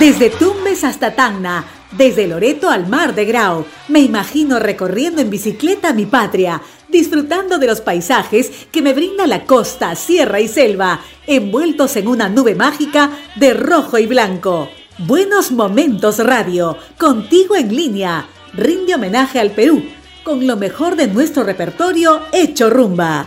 Desde Tumbes hasta Tacna, desde Loreto al Mar de Grau, me imagino recorriendo en bicicleta mi patria, disfrutando de los paisajes que me brinda la costa, sierra y selva, envueltos en una nube mágica de rojo y blanco. Buenos Momentos Radio, contigo en línea, rinde homenaje al Perú, con lo mejor de nuestro repertorio hecho rumba.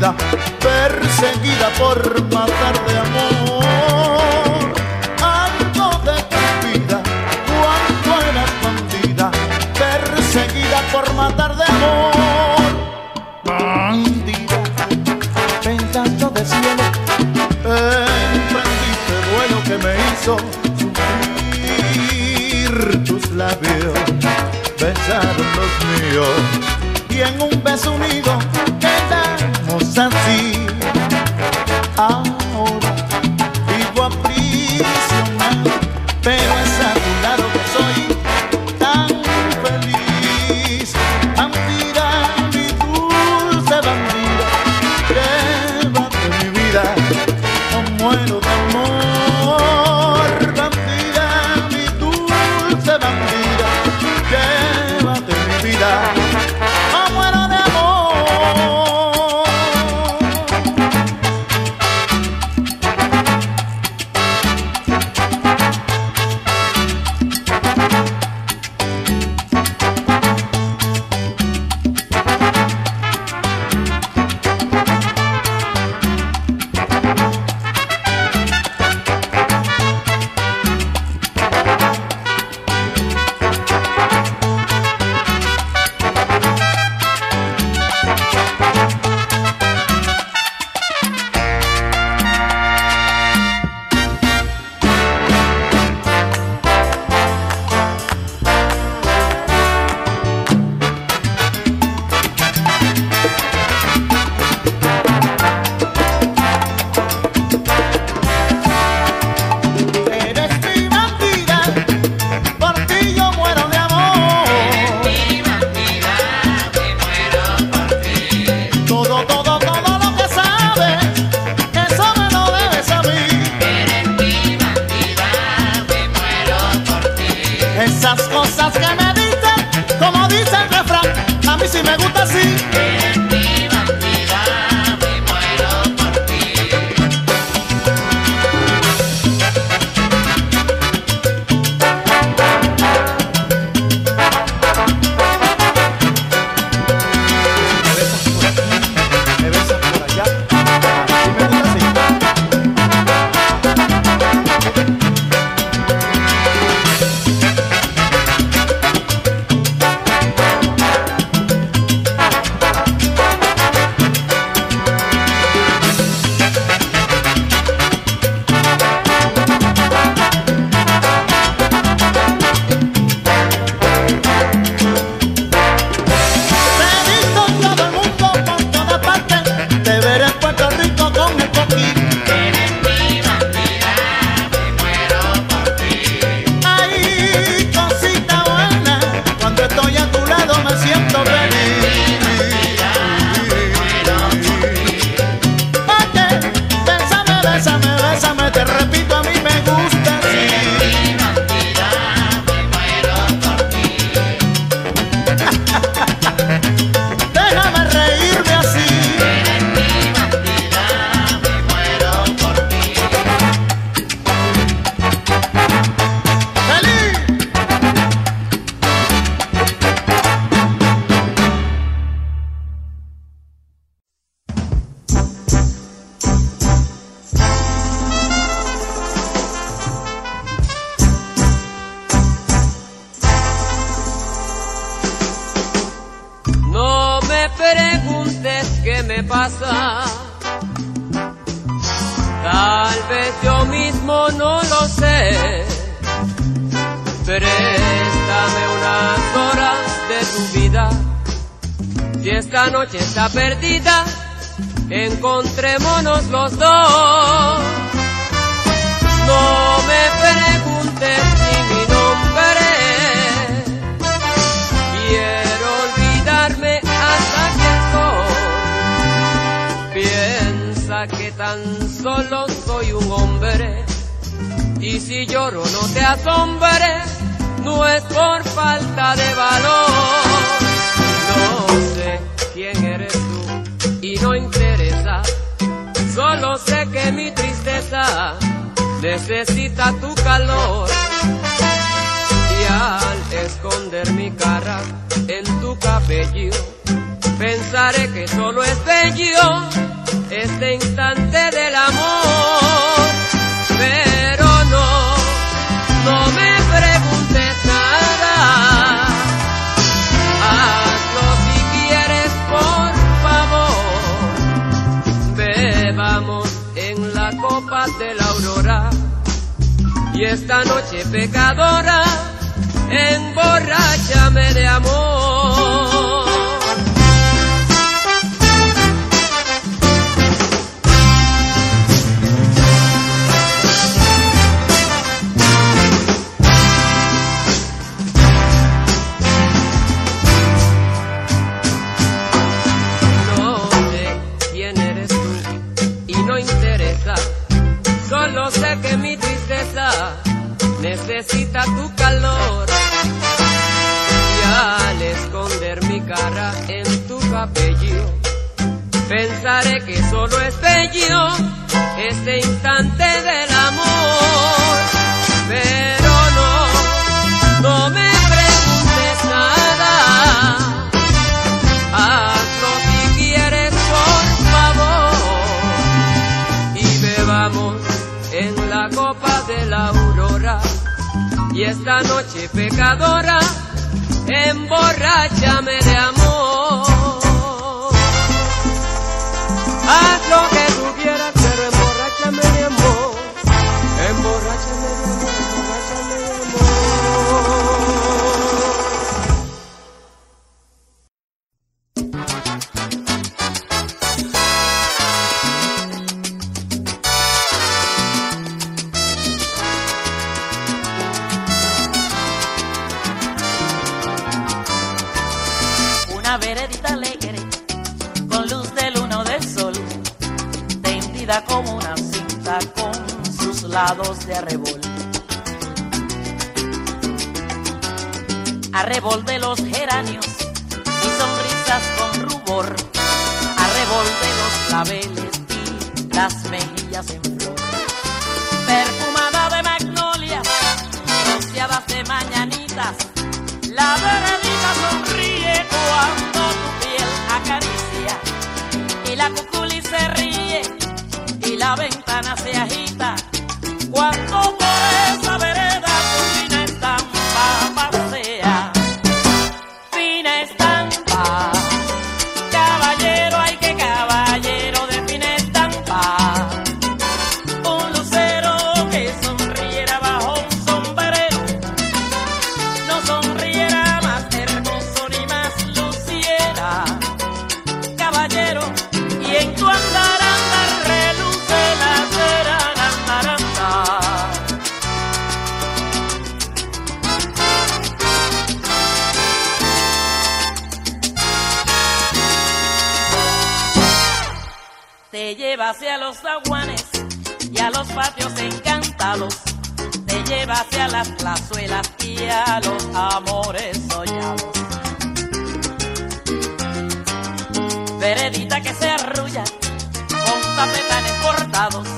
perseguida por matar de amor. Algo de tu vida cuando eras bandida, perseguida por matar de amor. Bandida, pensando de cielo, emprendiste vuelo que me hizo labios besaron los míos y en un beso unido Tal vez yo mismo no lo sé. Préstame unas horas de tu vida. Si esta noche está perdida, encontrémonos los dos. No me preguntes tan solo soy un hombre. Y si lloro no te asombre, no es por falta de valor. No sé quién eres tú y no interesa. Solo sé que mi tristeza necesita tu calor. Y al esconder mi cara en tu cabello, pensaré que solo es bello Y esta noche pecadora, emborráchame de amor. Que solo es bello este instante del amor. Pero no, no me preguntes nada. Hazlo si quieres, por favor. Y bebamos en la copa de la aurora. Y esta noche pecadora, emborráchame de amor. Claveles y las mejillas en flor. Perfumada de magnolias, rociadas de mañanitas, la veredita sonríe cuando tu piel acaricia. Y la cuculi se ríe y la ventana se agita patios encantados. Te lleva hacia las plazuelas y a los amores soñados. Veredita que se arrulla con tapetanes cortados,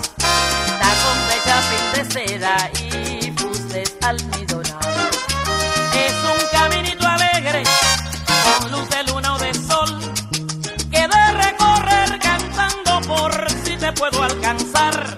tacón de chapín de seda y fustes almidonados. Es un caminito alegre con luz de luna o de sol que de recorrer cantando por si te puedo alcanzar.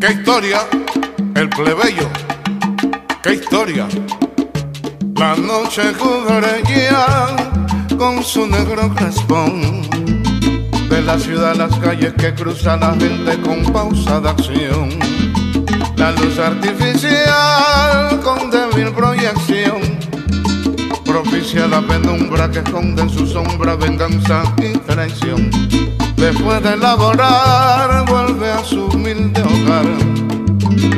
¿Qué historia? El plebeyo. ¿Qué historia? La noche cubrella con su negro crespón. De la ciudad las calles que cruza la gente con pausa de acción la luz artificial con débil proyección propicia la penumbra que esconde en su sombra venganza y traición. Después de laborar, vuelve a su humilde hogar.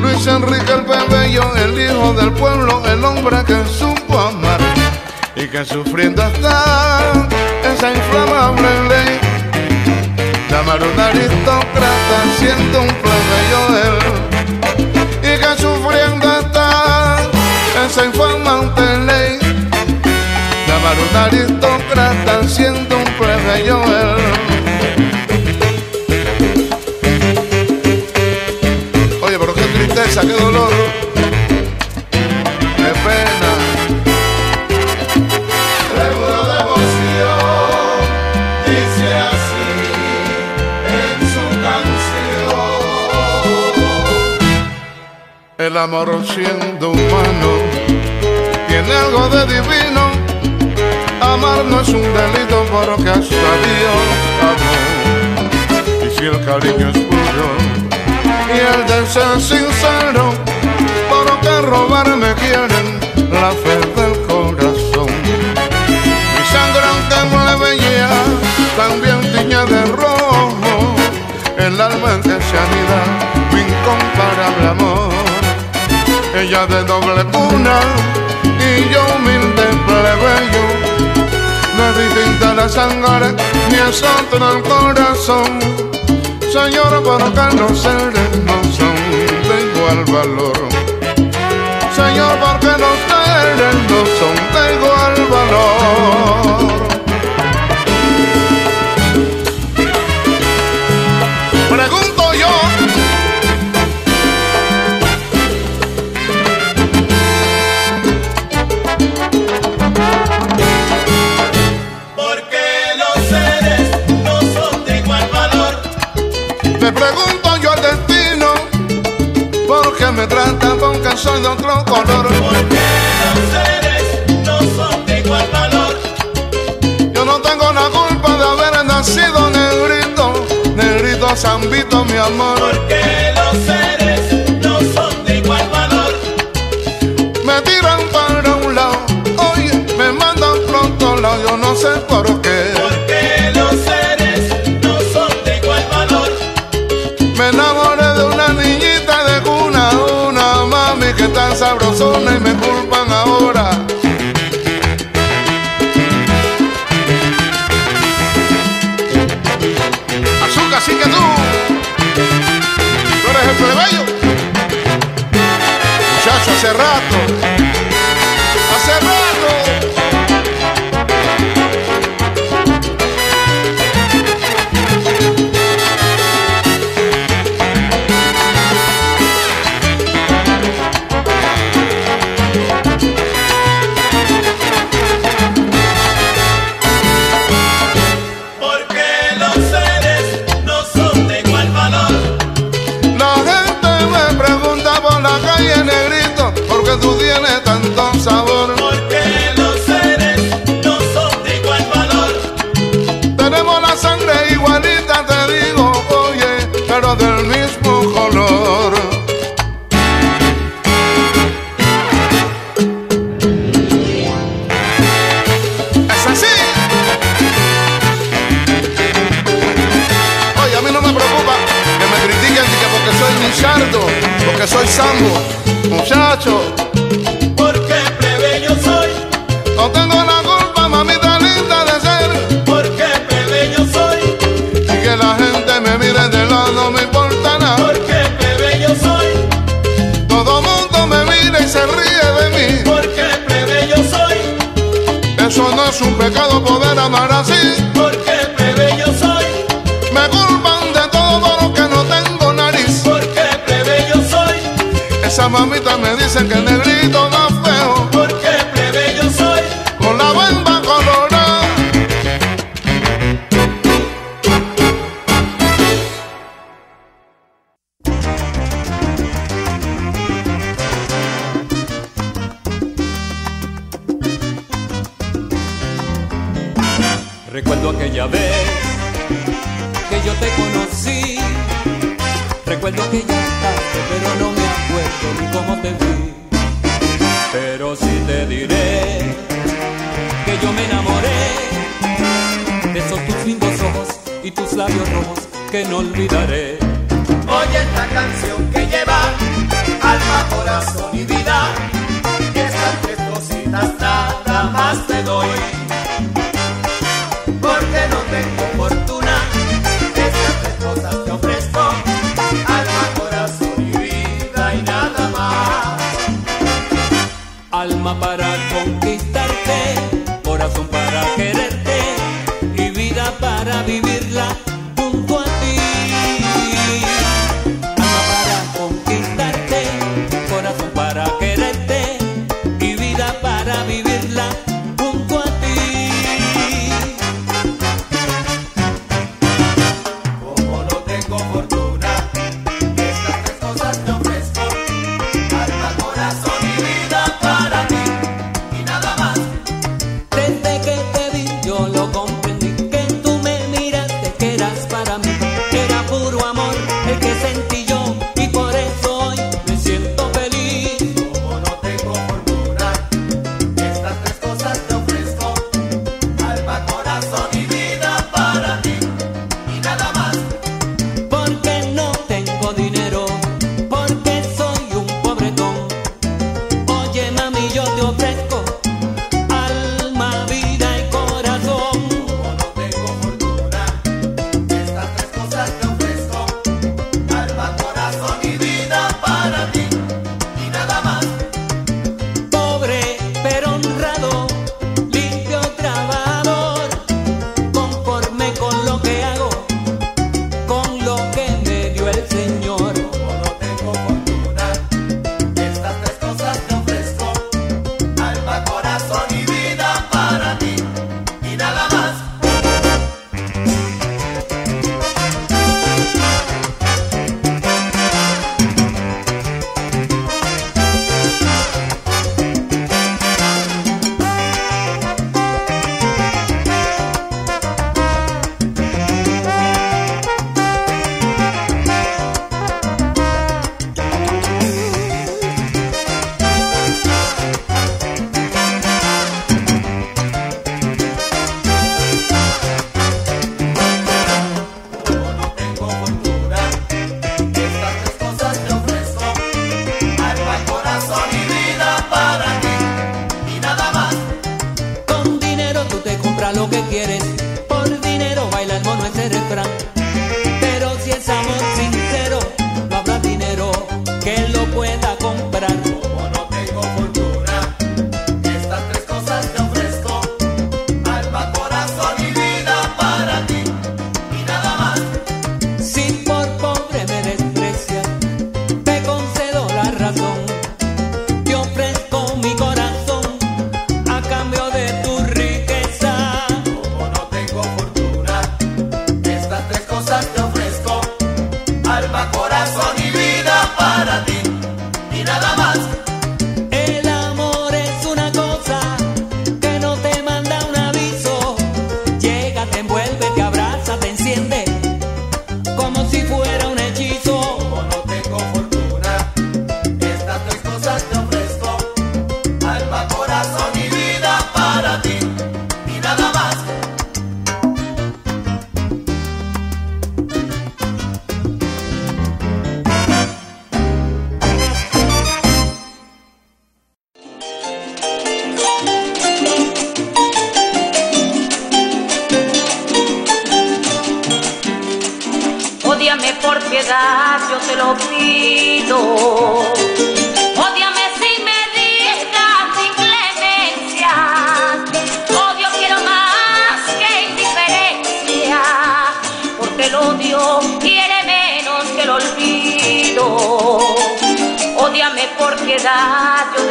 Luis Enrique el Bebello, el hijo del pueblo, el hombre que supo amar y que sufriendo está esa inflamable ley. Llamar un aristócrata siendo un plebeyo él sufriendo está esa infamante ley. Llamar un aristócrata siendo siendo humano tiene algo de divino. Amar no es un delito porque hasta Dios amó. Y si el cariño es puro y el deseo es sincero, por que robarme quieren la fe del corazón. Mi sangre aunque me veía también tiña de rojo, el alma en que se anida mi incomparable amor ella de doble cuna y yo humilde plebeyo. No distinta la sangre ni otro el corazón. Señor, porque los seres no son de igual valor. Señor, porque los no son de mi amor. Porque los seres no son de igual valor. Me tiran para un lado, oye, me mandan pronto lado, yo no sé por qué. Porque soy Nichardo, porque soy Sambo. Muchacho, porque plebeyo soy. No tengo la culpa, mamita linda de ser. Porque plebeyo soy. Y que la gente me mire de lado no me importa nada. Porque plebeyo soy. Todo mundo me mira y se ríe de mí. Porque plebeyo soy. Eso no es un pecado poder amar así. Mamita me dice que negrito que yo me enamoré de esos tus lindos ojos y tus labios rojos que no olvidaré. Oye esta canción que lleva alma, corazón y vida. Estas tres cositas nada más te doy. Porque no tengo fortuna, estas tres cosas te ofrezco. Alma, corazón y vida y nada más. Alma para para quererte y vida para vivir.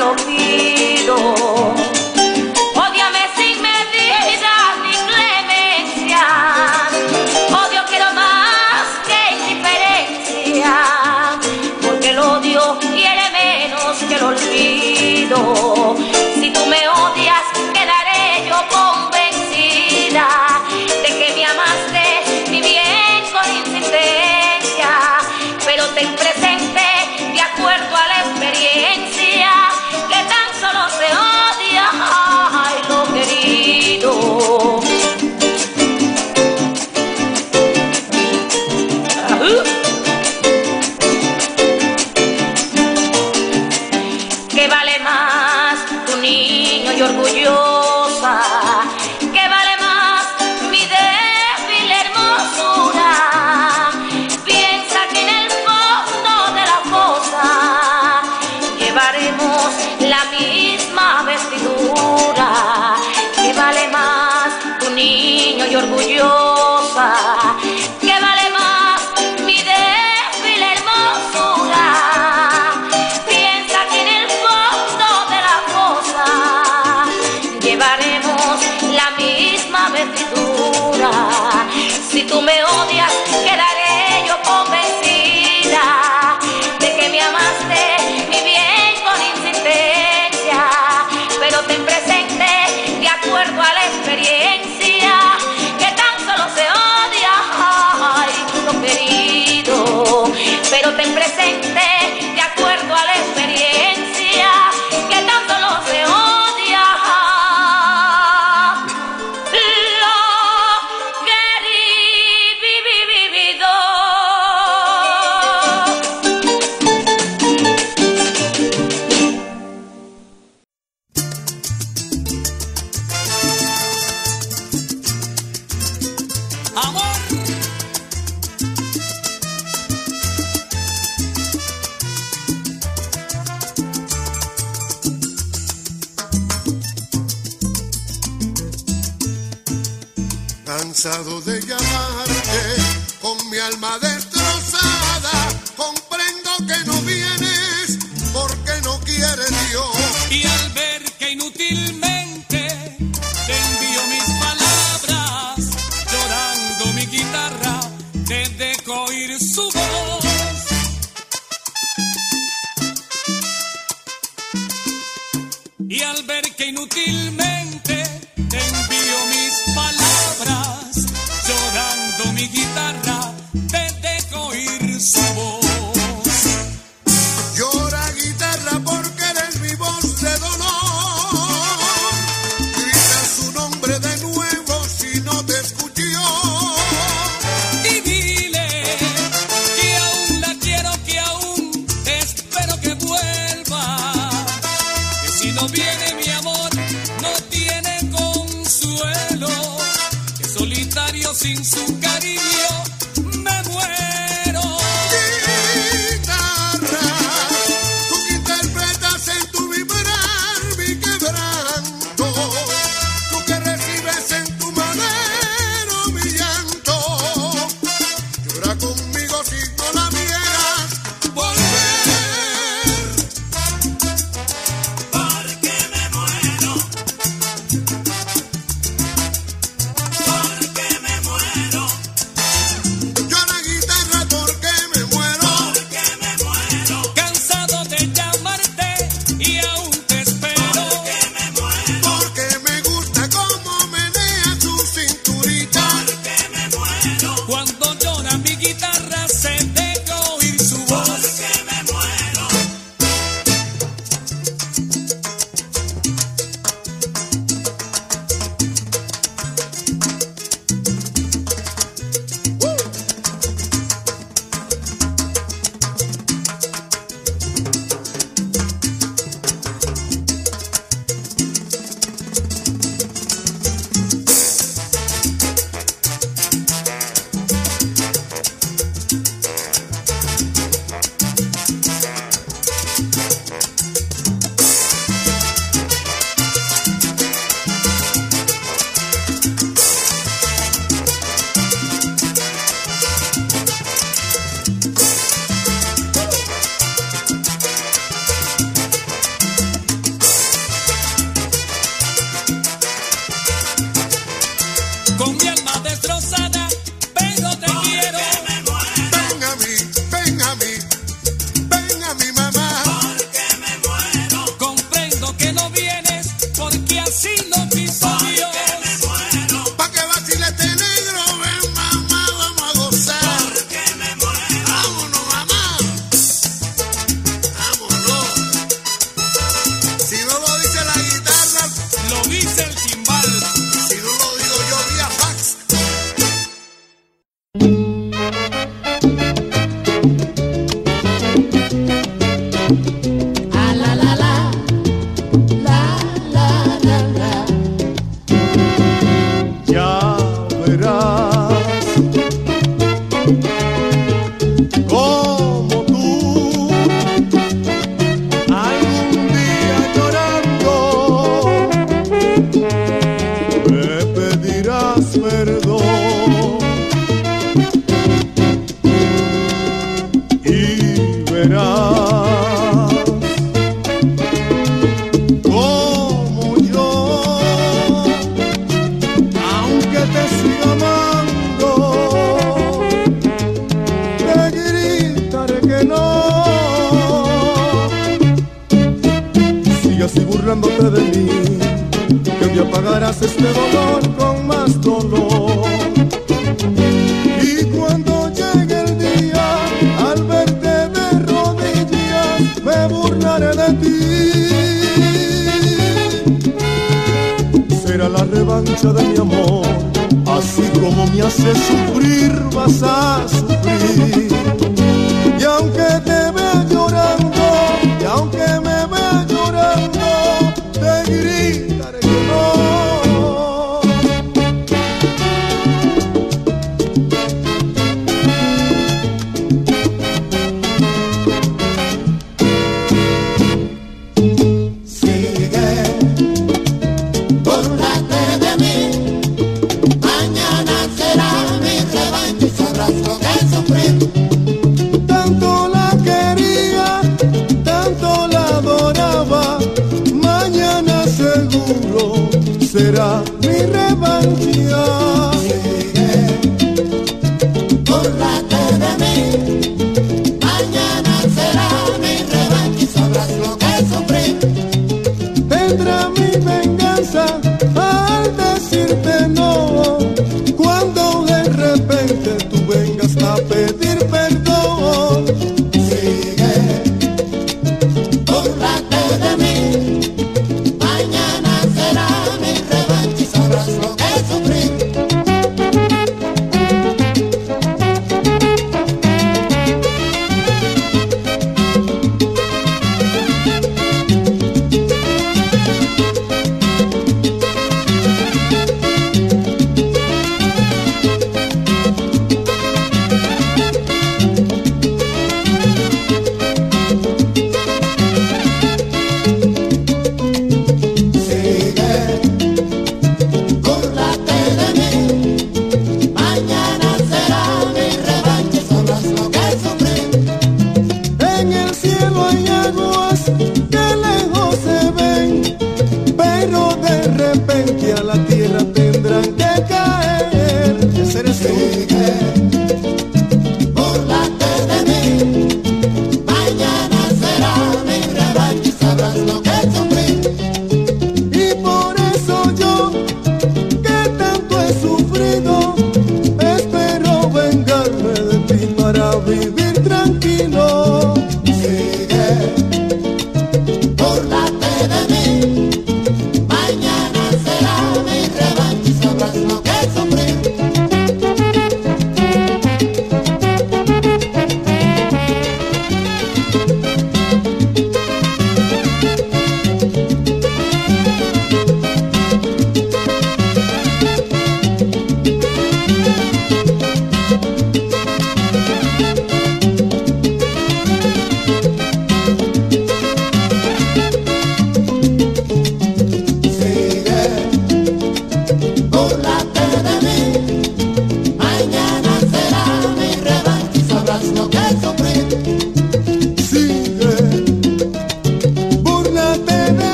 melodía. cansado de llamarte con mi alma de sin su cariño. Será la revancha de mi amor, así como me hace sufrir, vas a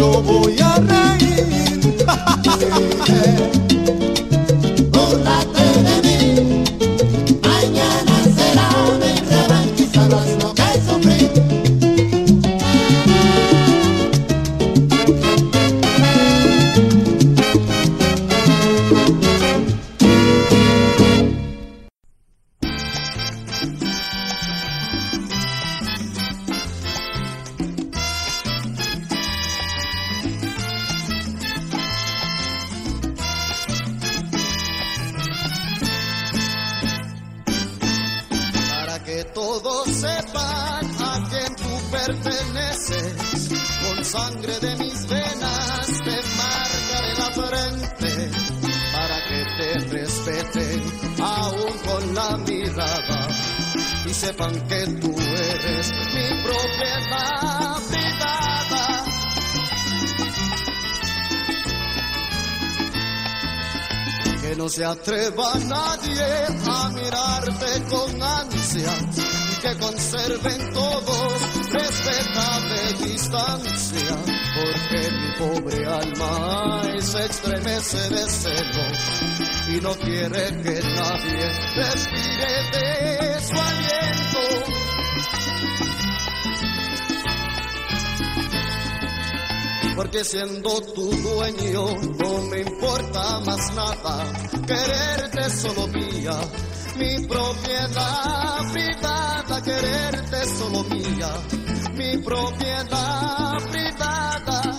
jogo. atreva nadie a mirarte con ansia y que conserven todos respeta de distancia, porque mi pobre alma se estremece de celos y no quiere que nadie respire de su aliento. porque siendo tu dueño no me importa más nada. Quererte solo mía, mi propiedad privada. Quererte solo mía, mi propiedad privada.